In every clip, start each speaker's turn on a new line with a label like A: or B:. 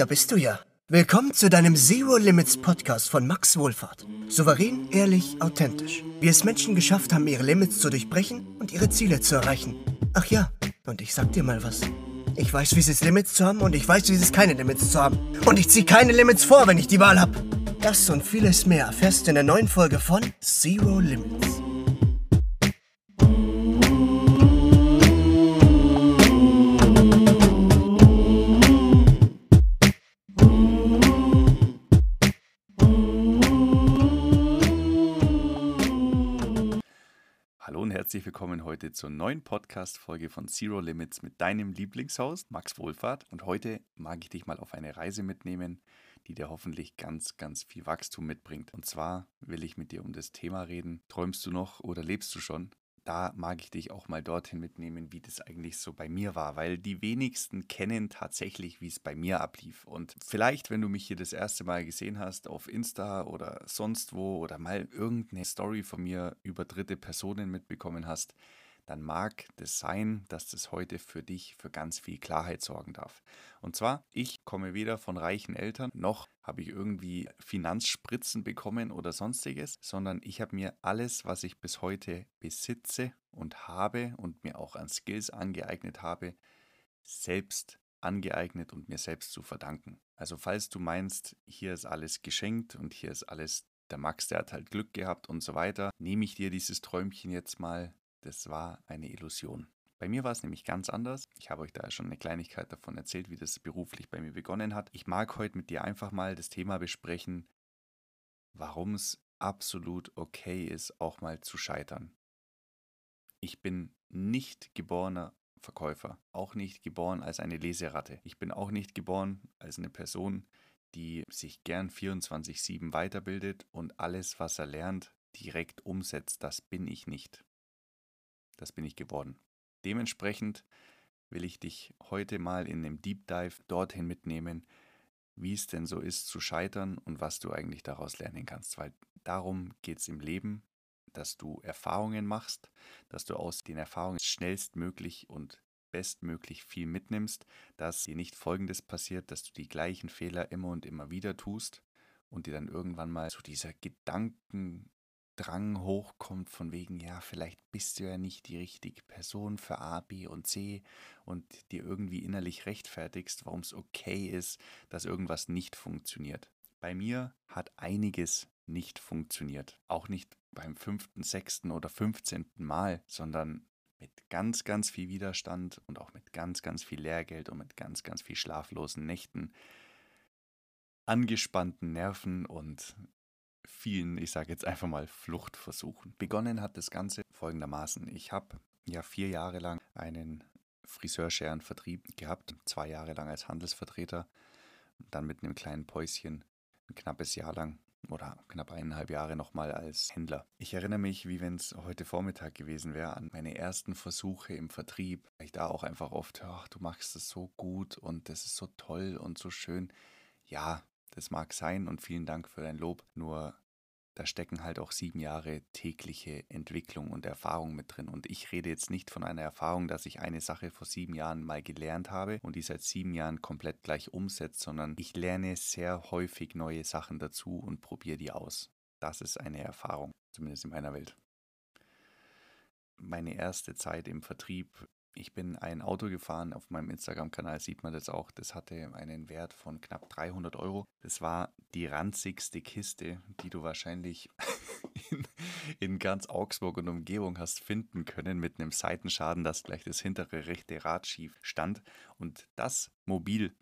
A: da bist du ja. Willkommen zu deinem Zero Limits Podcast von Max Wohlfahrt. Souverän, ehrlich, authentisch. Wie es Menschen geschafft haben, ihre Limits zu durchbrechen und ihre Ziele zu erreichen. Ach ja, und ich sag dir mal was. Ich weiß, wie es ist, Limits zu haben und ich weiß, wie es ist, keine Limits zu haben. Und ich ziehe keine Limits vor, wenn ich die Wahl habe. Das und vieles mehr erfährst du in der neuen Folge von Zero Limits.
B: Herzlich willkommen heute zur neuen Podcast-Folge von Zero Limits mit deinem Lieblingshaus, Max Wohlfahrt. Und heute mag ich dich mal auf eine Reise mitnehmen, die dir hoffentlich ganz, ganz viel Wachstum mitbringt. Und zwar will ich mit dir um das Thema reden. Träumst du noch oder lebst du schon? Da mag ich dich auch mal dorthin mitnehmen, wie das eigentlich so bei mir war, weil die wenigsten kennen tatsächlich, wie es bei mir ablief. Und vielleicht, wenn du mich hier das erste Mal gesehen hast auf Insta oder sonst wo oder mal irgendeine Story von mir über dritte Personen mitbekommen hast, dann mag das sein, dass das heute für dich für ganz viel Klarheit sorgen darf. Und zwar, ich komme weder von reichen Eltern, noch habe ich irgendwie Finanzspritzen bekommen oder sonstiges, sondern ich habe mir alles, was ich bis heute besitze und habe und mir auch an Skills angeeignet habe, selbst angeeignet und mir selbst zu verdanken. Also falls du meinst, hier ist alles geschenkt und hier ist alles der Max, der hat halt Glück gehabt und so weiter, nehme ich dir dieses Träumchen jetzt mal das war eine Illusion. Bei mir war es nämlich ganz anders. Ich habe euch da schon eine Kleinigkeit davon erzählt, wie das beruflich bei mir begonnen hat. Ich mag heute mit dir einfach mal das Thema besprechen, warum es absolut okay ist, auch mal zu scheitern. Ich bin nicht geborener Verkäufer, auch nicht geboren als eine Leseratte. Ich bin auch nicht geboren als eine Person, die sich gern 24/7 weiterbildet und alles, was er lernt, direkt umsetzt. Das bin ich nicht. Das bin ich geworden. Dementsprechend will ich dich heute mal in einem Deep Dive dorthin mitnehmen, wie es denn so ist zu scheitern und was du eigentlich daraus lernen kannst. Weil darum geht es im Leben, dass du Erfahrungen machst, dass du aus den Erfahrungen schnellstmöglich und bestmöglich viel mitnimmst, dass dir nicht Folgendes passiert, dass du die gleichen Fehler immer und immer wieder tust und dir dann irgendwann mal zu dieser Gedanken Drang hochkommt von wegen, ja, vielleicht bist du ja nicht die richtige Person für A, B und C und dir irgendwie innerlich rechtfertigst, warum es okay ist, dass irgendwas nicht funktioniert. Bei mir hat einiges nicht funktioniert. Auch nicht beim fünften, sechsten oder fünfzehnten Mal, sondern mit ganz, ganz viel Widerstand und auch mit ganz, ganz viel Lehrgeld und mit ganz, ganz viel schlaflosen Nächten, angespannten Nerven und vielen, ich sage jetzt einfach mal, Fluchtversuchen. Begonnen hat das Ganze folgendermaßen. Ich habe ja vier Jahre lang einen Friseurscherenvertrieb gehabt, zwei Jahre lang als Handelsvertreter, dann mit einem kleinen Päuschen ein knappes Jahr lang oder knapp eineinhalb Jahre nochmal als Händler. Ich erinnere mich, wie wenn es heute Vormittag gewesen wäre, an meine ersten Versuche im Vertrieb. Ich da auch einfach oft, ach, du machst es so gut und das ist so toll und so schön. Ja, das mag sein und vielen Dank für dein Lob. Nur da stecken halt auch sieben Jahre tägliche Entwicklung und Erfahrung mit drin. Und ich rede jetzt nicht von einer Erfahrung, dass ich eine Sache vor sieben Jahren mal gelernt habe und die seit sieben Jahren komplett gleich umsetzt, sondern ich lerne sehr häufig neue Sachen dazu und probiere die aus. Das ist eine Erfahrung, zumindest in meiner Welt. Meine erste Zeit im Vertrieb ich bin ein Auto gefahren, auf meinem Instagram-Kanal sieht man das auch. Das hatte einen Wert von knapp 300 Euro. Das war die ranzigste Kiste, die du wahrscheinlich in, in, ganz Augsburg und Umgebung hast finden können, mit einem Seitenschaden, dass gleich das hintere rechte Rad schief stand. Und das Mobil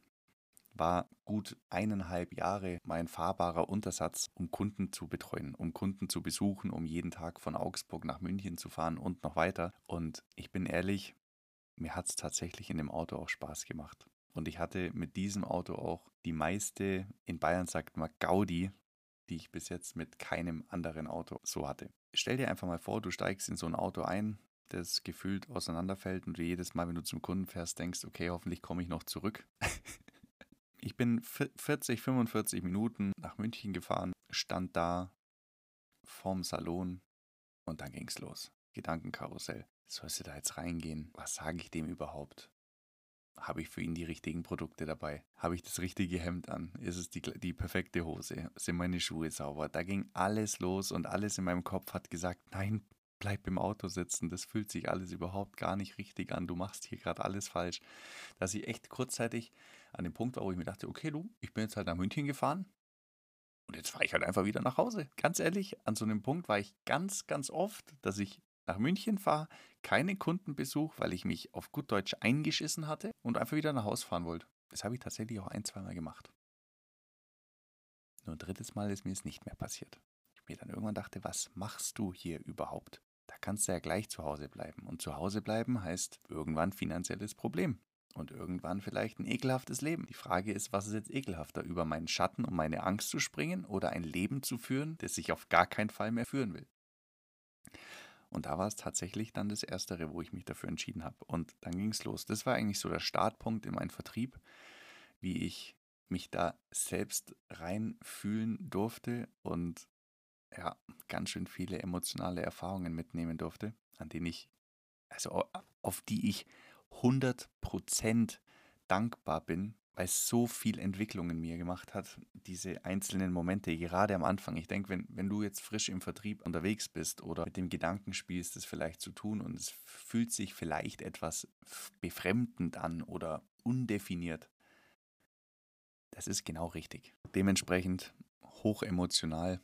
B: war gut eineinhalb Jahre mein fahrbarer Untersatz, um Kunden zu betreuen, um Kunden zu besuchen, um jeden Tag von Augsburg nach München zu fahren und noch weiter. Und ich bin ehrlich, mir hat es tatsächlich in dem Auto auch Spaß gemacht. Und ich hatte mit diesem Auto auch die meiste, in Bayern sagt man Gaudi, die ich bis jetzt mit keinem anderen Auto so hatte. Stell dir einfach mal vor, du steigst in so ein Auto ein, das gefühlt auseinanderfällt und du jedes Mal, wenn du zum Kunden fährst, denkst, okay, hoffentlich komme ich noch zurück. ich bin 40, 45 Minuten nach München gefahren, stand da vorm Salon und dann ging's los. Gedankenkarussell sollst du da jetzt reingehen? Was sage ich dem überhaupt? habe ich für ihn die richtigen Produkte dabei? Habe ich das richtige Hemd an? Ist es die, die perfekte Hose? Sind meine Schuhe sauber? Da ging alles los und alles in meinem Kopf hat gesagt, nein, bleib im Auto sitzen, das fühlt sich alles überhaupt gar nicht richtig an, du machst hier gerade alles falsch. Dass ich echt kurzzeitig an dem Punkt war, wo ich mir dachte, okay, du, ich bin jetzt halt nach München gefahren und jetzt fahre ich halt einfach wieder nach Hause. Ganz ehrlich, an so einem Punkt war ich ganz, ganz oft, dass ich nach München fahre, keinen Kundenbesuch, weil ich mich auf gut Deutsch eingeschissen hatte und einfach wieder nach Hause fahren wollte. Das habe ich tatsächlich auch ein, zweimal gemacht. Nur ein drittes Mal ist mir es nicht mehr passiert. Ich mir dann irgendwann dachte, was machst du hier überhaupt? Da kannst du ja gleich zu Hause bleiben. Und zu Hause bleiben heißt irgendwann finanzielles Problem. Und irgendwann vielleicht ein ekelhaftes Leben. Die Frage ist, was ist jetzt ekelhafter, über meinen Schatten und meine Angst zu springen oder ein Leben zu führen, das ich auf gar keinen Fall mehr führen will? Und da war es tatsächlich dann das Erstere, wo ich mich dafür entschieden habe. Und dann ging es los. Das war eigentlich so der Startpunkt in meinem Vertrieb, wie ich mich da selbst reinfühlen durfte und ja, ganz schön viele emotionale Erfahrungen mitnehmen durfte, an denen ich, also auf die ich 100% dankbar bin, weil es so viel Entwicklung in mir gemacht hat, diese einzelnen Momente, gerade am Anfang. Ich denke, wenn, wenn du jetzt frisch im Vertrieb unterwegs bist oder mit dem Gedanken spielst, das vielleicht zu tun und es fühlt sich vielleicht etwas befremdend an oder undefiniert, das ist genau richtig. Dementsprechend hochemotional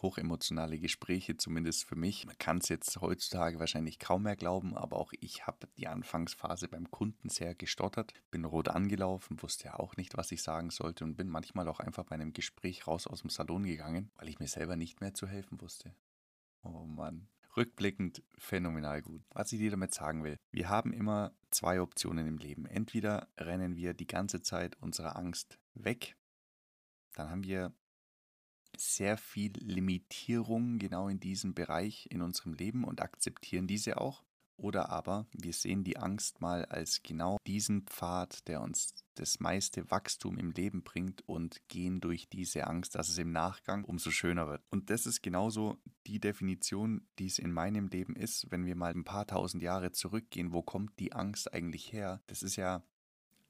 B: hochemotionale Gespräche, zumindest für mich. Man kann es jetzt heutzutage wahrscheinlich kaum mehr glauben, aber auch ich habe die Anfangsphase beim Kunden sehr gestottert, bin rot angelaufen, wusste ja auch nicht, was ich sagen sollte und bin manchmal auch einfach bei einem Gespräch raus aus dem Salon gegangen, weil ich mir selber nicht mehr zu helfen wusste. Oh Mann. Rückblickend phänomenal gut. Was ich dir damit sagen will, wir haben immer zwei Optionen im Leben. Entweder rennen wir die ganze Zeit unserer Angst weg, dann haben wir sehr viel Limitierung genau in diesem Bereich in unserem Leben und akzeptieren diese auch. Oder aber wir sehen die Angst mal als genau diesen Pfad, der uns das meiste Wachstum im Leben bringt und gehen durch diese Angst, dass es im Nachgang umso schöner wird. Und das ist genauso die Definition, die es in meinem Leben ist, wenn wir mal ein paar tausend Jahre zurückgehen, wo kommt die Angst eigentlich her? Das ist ja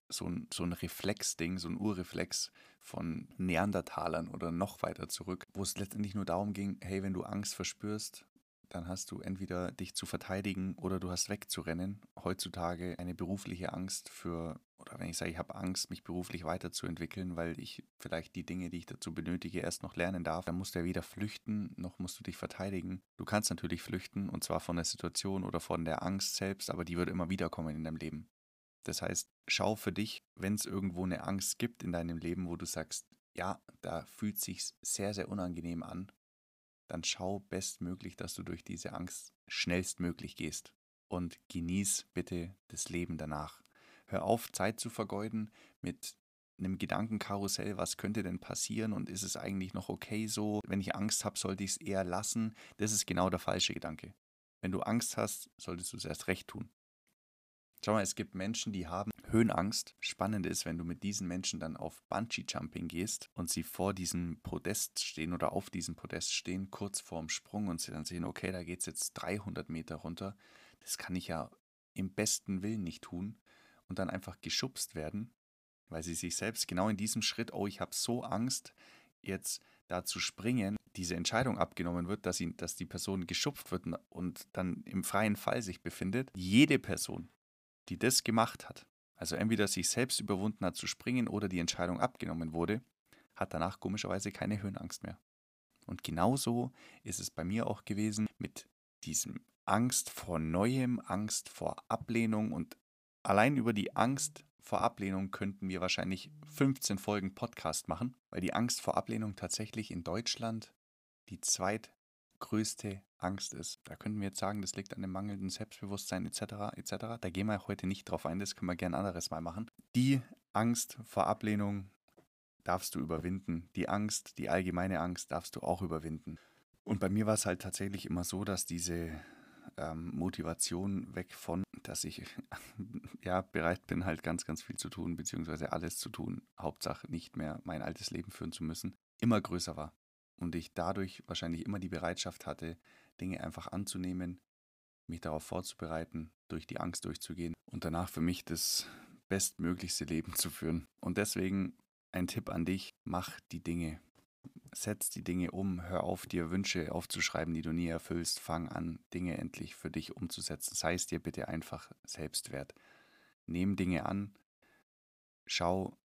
B: so ein, so ein Reflexding, so ein Urreflex von Neandertalern oder noch weiter zurück, wo es letztendlich nur darum ging, hey, wenn du Angst verspürst, dann hast du entweder dich zu verteidigen oder du hast wegzurennen. Heutzutage eine berufliche Angst für, oder wenn ich sage, ich habe Angst, mich beruflich weiterzuentwickeln, weil ich vielleicht die Dinge, die ich dazu benötige, erst noch lernen darf, dann musst du ja weder flüchten, noch musst du dich verteidigen. Du kannst natürlich flüchten, und zwar von der Situation oder von der Angst selbst, aber die wird immer wieder kommen in deinem Leben. Das heißt, schau für dich, wenn es irgendwo eine Angst gibt in deinem Leben, wo du sagst, ja, da fühlt sich sehr, sehr unangenehm an, dann schau bestmöglich, dass du durch diese Angst schnellstmöglich gehst und genieß bitte das Leben danach. Hör auf, Zeit zu vergeuden mit einem Gedankenkarussell, was könnte denn passieren und ist es eigentlich noch okay so? Wenn ich Angst habe, sollte ich es eher lassen. Das ist genau der falsche Gedanke. Wenn du Angst hast, solltest du es erst recht tun. Schau mal, es gibt Menschen, die haben Höhenangst. Spannend ist, wenn du mit diesen Menschen dann auf Bungee-Jumping gehst und sie vor diesem Podest stehen oder auf diesem Podest stehen, kurz vorm Sprung und sie dann sehen, okay, da geht es jetzt 300 Meter runter. Das kann ich ja im besten Willen nicht tun und dann einfach geschubst werden, weil sie sich selbst genau in diesem Schritt, oh, ich habe so Angst, jetzt da zu springen, diese Entscheidung abgenommen wird, dass, ihn, dass die Person geschupft wird und dann im freien Fall sich befindet. Jede Person, die das gemacht hat, also entweder sich selbst überwunden hat zu springen oder die Entscheidung abgenommen wurde, hat danach komischerweise keine Höhenangst mehr. Und genauso ist es bei mir auch gewesen mit diesem Angst vor Neuem, Angst vor Ablehnung und allein über die Angst vor Ablehnung könnten wir wahrscheinlich 15 Folgen Podcast machen, weil die Angst vor Ablehnung tatsächlich in Deutschland die zweit größte Angst ist. Da könnten wir jetzt sagen, das liegt an dem mangelnden Selbstbewusstsein etc. etc. Da gehen wir heute nicht drauf ein, das können wir gerne anderes mal machen. Die Angst vor Ablehnung darfst du überwinden. Die Angst, die allgemeine Angst darfst du auch überwinden. Und bei mir war es halt tatsächlich immer so, dass diese ähm, Motivation weg von, dass ich ja bereit bin, halt ganz, ganz viel zu tun, beziehungsweise alles zu tun, Hauptsache nicht mehr mein altes Leben führen zu müssen, immer größer war und ich dadurch wahrscheinlich immer die Bereitschaft hatte, Dinge einfach anzunehmen, mich darauf vorzubereiten, durch die Angst durchzugehen und danach für mich das bestmöglichste Leben zu führen. Und deswegen ein Tipp an dich, mach die Dinge. Setz die Dinge um, hör auf, dir Wünsche aufzuschreiben, die du nie erfüllst. Fang an, Dinge endlich für dich umzusetzen. Sei es dir bitte einfach selbstwert. Nehm Dinge an, schau,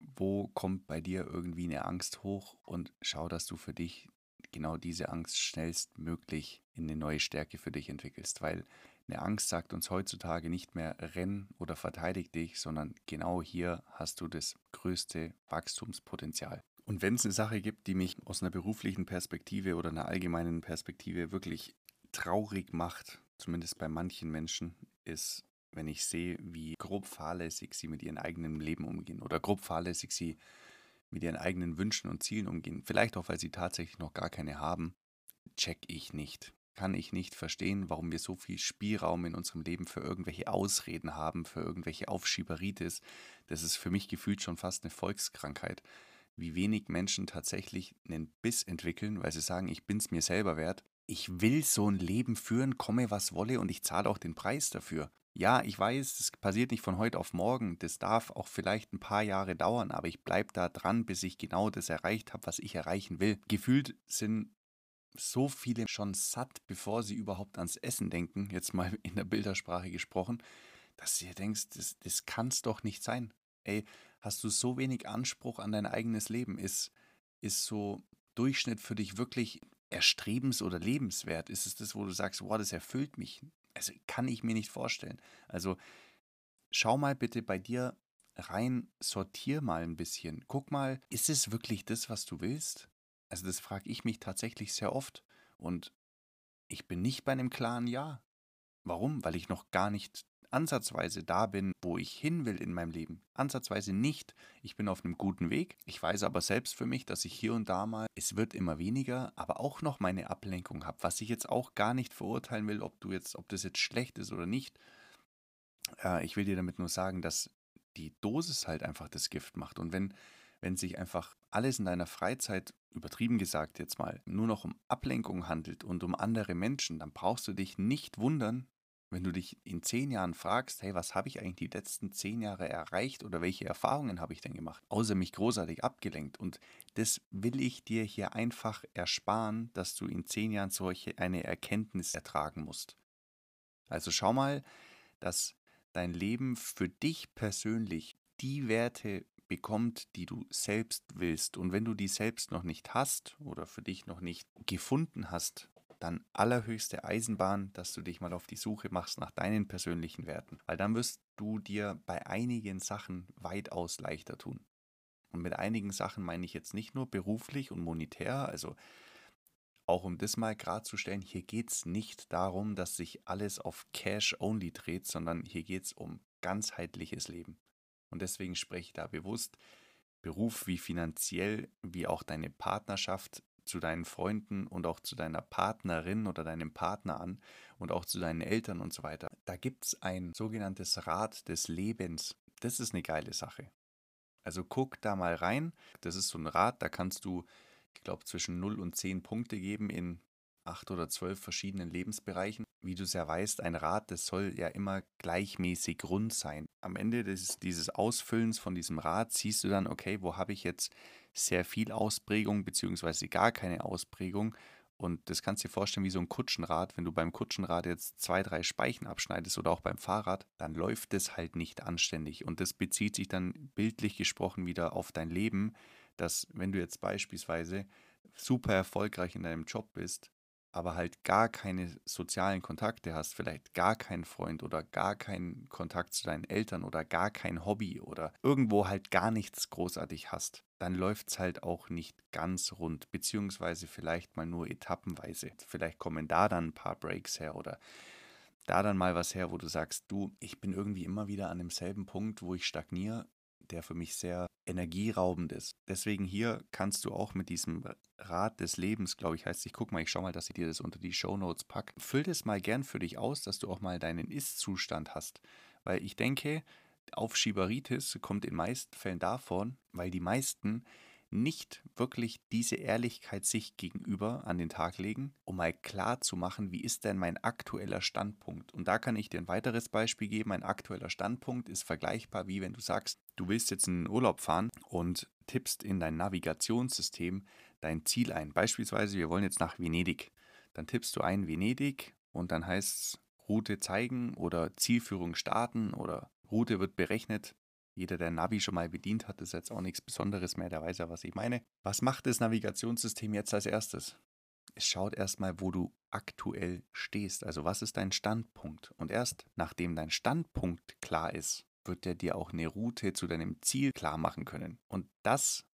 B: wo kommt bei dir irgendwie eine Angst hoch und schau, dass du für dich genau diese Angst schnellstmöglich in eine neue Stärke für dich entwickelst, weil eine Angst sagt uns heutzutage nicht mehr renn oder verteidig dich, sondern genau hier hast du das größte Wachstumspotenzial. Und wenn es eine Sache gibt, die mich aus einer beruflichen Perspektive oder einer allgemeinen Perspektive wirklich traurig macht, zumindest bei manchen Menschen, ist, wenn ich sehe, wie grob fahrlässig sie mit ihrem eigenen Leben umgehen oder grob fahrlässig sie mit ihren eigenen Wünschen und Zielen umgehen. Vielleicht auch, weil sie tatsächlich noch gar keine haben, check ich nicht kann ich nicht verstehen, warum wir so viel Spielraum in unserem Leben für irgendwelche Ausreden haben, für irgendwelche Aufschieberitis. Das ist für mich gefühlt schon fast eine Volkskrankheit. Wie wenig Menschen tatsächlich einen Biss entwickeln, weil sie sagen, ich bin's mir selber wert. Ich will so ein Leben führen, komme was wolle und ich zahle auch den Preis dafür. Ja, ich weiß, das passiert nicht von heute auf morgen. Das darf auch vielleicht ein paar Jahre dauern, aber ich bleibe da dran, bis ich genau das erreicht habe, was ich erreichen will. Gefühlt sind so viele schon satt, bevor sie überhaupt ans Essen denken, jetzt mal in der Bildersprache gesprochen, dass du dir denkst, das, das es doch nicht sein. Ey, hast du so wenig Anspruch an dein eigenes Leben? Ist, ist so Durchschnitt für dich wirklich erstrebens- oder lebenswert? Ist es das, wo du sagst, wow, das erfüllt mich? Also kann ich mir nicht vorstellen. Also schau mal bitte bei dir rein, sortier mal ein bisschen. Guck mal, ist es wirklich das, was du willst? Also das frage ich mich tatsächlich sehr oft. Und ich bin nicht bei einem klaren Ja. Warum? Weil ich noch gar nicht ansatzweise da bin, wo ich hin will in meinem Leben. Ansatzweise nicht. Ich bin auf einem guten Weg. Ich weiß aber selbst für mich, dass ich hier und da mal, es wird immer weniger, aber auch noch meine Ablenkung habe, was ich jetzt auch gar nicht verurteilen will, ob du jetzt, ob das jetzt schlecht ist oder nicht. Äh, ich will dir damit nur sagen, dass die Dosis halt einfach das Gift macht. Und wenn wenn sich einfach alles in deiner Freizeit, übertrieben gesagt jetzt mal, nur noch um Ablenkung handelt und um andere Menschen, dann brauchst du dich nicht wundern, wenn du dich in zehn Jahren fragst, hey, was habe ich eigentlich die letzten zehn Jahre erreicht oder welche Erfahrungen habe ich denn gemacht, außer mich großartig abgelenkt. Und das will ich dir hier einfach ersparen, dass du in zehn Jahren solche eine Erkenntnis ertragen musst. Also schau mal, dass dein Leben für dich persönlich die Werte bekommt, die du selbst willst. Und wenn du die selbst noch nicht hast oder für dich noch nicht gefunden hast, dann allerhöchste Eisenbahn, dass du dich mal auf die Suche machst nach deinen persönlichen Werten. Weil dann wirst du dir bei einigen Sachen weitaus leichter tun. Und mit einigen Sachen meine ich jetzt nicht nur beruflich und monetär, also auch um das mal klarzustellen, hier geht es nicht darum, dass sich alles auf Cash only dreht, sondern hier geht es um ganzheitliches Leben. Und deswegen spreche ich da bewusst Beruf wie finanziell, wie auch deine Partnerschaft zu deinen Freunden und auch zu deiner Partnerin oder deinem Partner an und auch zu deinen Eltern und so weiter. Da gibt es ein sogenanntes Rad des Lebens. Das ist eine geile Sache. Also guck da mal rein. Das ist so ein Rad, da kannst du, ich glaube, zwischen 0 und 10 Punkte geben in acht oder zwölf verschiedenen Lebensbereichen. Wie du es ja weißt, ein Rad, das soll ja immer gleichmäßig rund sein. Am Ende des, dieses Ausfüllens von diesem Rad siehst du dann, okay, wo habe ich jetzt sehr viel Ausprägung beziehungsweise gar keine Ausprägung. Und das kannst du dir vorstellen wie so ein Kutschenrad. Wenn du beim Kutschenrad jetzt zwei, drei Speichen abschneidest oder auch beim Fahrrad, dann läuft es halt nicht anständig. Und das bezieht sich dann bildlich gesprochen wieder auf dein Leben, dass wenn du jetzt beispielsweise super erfolgreich in deinem Job bist, aber halt gar keine sozialen Kontakte hast, vielleicht gar keinen Freund oder gar keinen Kontakt zu deinen Eltern oder gar kein Hobby oder irgendwo halt gar nichts großartig hast, dann läuft es halt auch nicht ganz rund, beziehungsweise vielleicht mal nur etappenweise. Vielleicht kommen da dann ein paar Breaks her oder da dann mal was her, wo du sagst, du, ich bin irgendwie immer wieder an demselben Punkt, wo ich stagniere der für mich sehr energieraubend ist. Deswegen hier kannst du auch mit diesem Rad des Lebens, glaube ich, heißt ich guck mal, ich schau mal, dass ich dir das unter die Show Notes packe. Füll das mal gern für dich aus, dass du auch mal deinen Ist-Zustand hast. Weil ich denke, Aufschieberitis kommt in meisten Fällen davon, weil die meisten nicht wirklich diese Ehrlichkeit sich gegenüber an den Tag legen, um mal klar zu machen, wie ist denn mein aktueller Standpunkt. Und da kann ich dir ein weiteres Beispiel geben. Ein aktueller Standpunkt ist vergleichbar, wie wenn du sagst, du willst jetzt in den Urlaub fahren und tippst in dein Navigationssystem dein Ziel ein. Beispielsweise, wir wollen jetzt nach Venedig. Dann tippst du ein Venedig und dann heißt es Route zeigen oder Zielführung starten oder Route wird berechnet. Jeder, der Navi schon mal bedient hat, ist jetzt auch nichts Besonderes mehr, der weiß ja, was ich meine. Was macht das Navigationssystem jetzt als erstes? Es schaut erstmal, wo du aktuell stehst. Also was ist dein Standpunkt? Und erst nachdem dein Standpunkt klar ist, wird er dir auch eine Route zu deinem Ziel klar machen können. Und das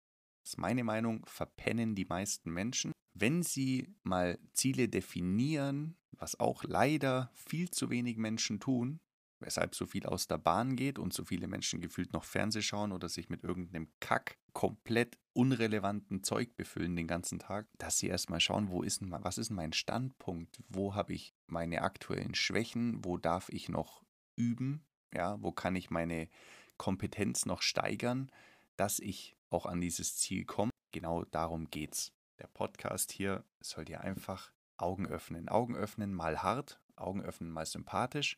B: ist meine Meinung, verpennen die meisten Menschen. Wenn sie mal Ziele definieren, was auch leider viel zu wenig Menschen tun, weshalb so viel aus der Bahn geht und so viele Menschen gefühlt noch Fernseh schauen oder sich mit irgendeinem Kack komplett unrelevanten Zeug befüllen den ganzen Tag, dass sie erstmal schauen, wo ist was ist mein Standpunkt, wo habe ich meine aktuellen Schwächen, wo darf ich noch üben, ja, wo kann ich meine Kompetenz noch steigern, dass ich auch an dieses Ziel komme. Genau darum geht's. Der Podcast hier soll dir einfach Augen öffnen. Augen öffnen mal hart, Augen öffnen mal sympathisch,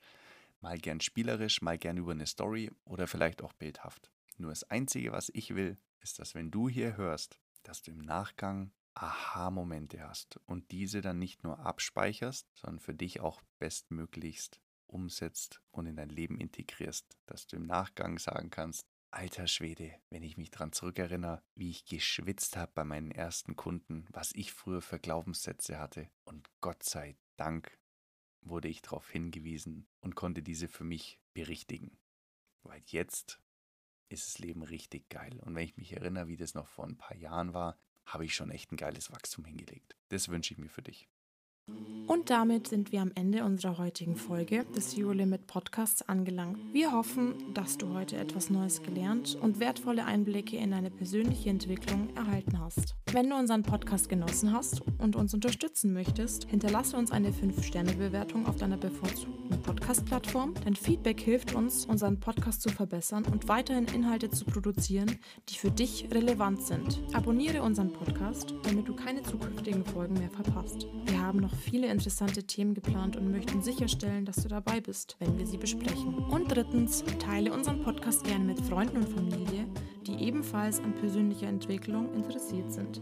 B: mal gern spielerisch, mal gern über eine Story oder vielleicht auch bildhaft. Nur das Einzige, was ich will, ist, dass wenn du hier hörst, dass du im Nachgang Aha-Momente hast und diese dann nicht nur abspeicherst, sondern für dich auch bestmöglichst umsetzt und in dein Leben integrierst, dass du im Nachgang sagen kannst, alter Schwede, wenn ich mich daran zurückerinnere, wie ich geschwitzt habe bei meinen ersten Kunden, was ich früher für Glaubenssätze hatte und Gott sei Dank wurde ich darauf hingewiesen und konnte diese für mich berichtigen. Weil jetzt ist das Leben richtig geil. Und wenn ich mich erinnere, wie das noch vor ein paar Jahren war, habe ich schon echt ein geiles Wachstum hingelegt. Das wünsche ich mir für dich.
C: Und damit sind wir am Ende unserer heutigen Folge des Zero Limit Podcasts angelangt. Wir hoffen, dass du heute etwas Neues gelernt und wertvolle Einblicke in deine persönliche Entwicklung erhalten hast. Wenn du unseren Podcast genossen hast und uns unterstützen möchtest, hinterlasse uns eine 5-Sterne-Bewertung auf deiner bevorzugten Podcast-Plattform. Dein Feedback hilft uns, unseren Podcast zu verbessern und weiterhin Inhalte zu produzieren, die für dich relevant sind. Abonniere unseren Podcast, damit du keine zukünftigen Folgen mehr verpasst. Wir haben noch viele interessante Themen geplant und möchten sicherstellen, dass du dabei bist, wenn wir sie besprechen. Und drittens, teile unseren Podcast gerne mit Freunden und Familie, die ebenfalls an persönlicher Entwicklung interessiert sind.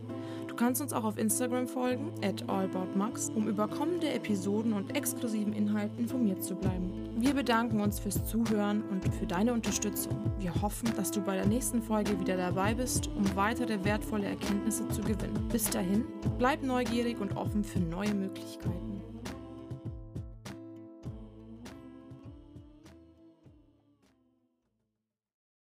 C: Du kannst uns auch auf Instagram folgen, at allaboutmax, um über kommende Episoden und exklusiven Inhalten informiert zu bleiben. Wir bedanken uns fürs Zuhören und für deine Unterstützung. Wir hoffen, dass du bei der nächsten Folge wieder dabei bist, um weitere wertvolle Erkenntnisse zu gewinnen. Bis dahin, bleib neugierig und offen für neue Möglichkeiten.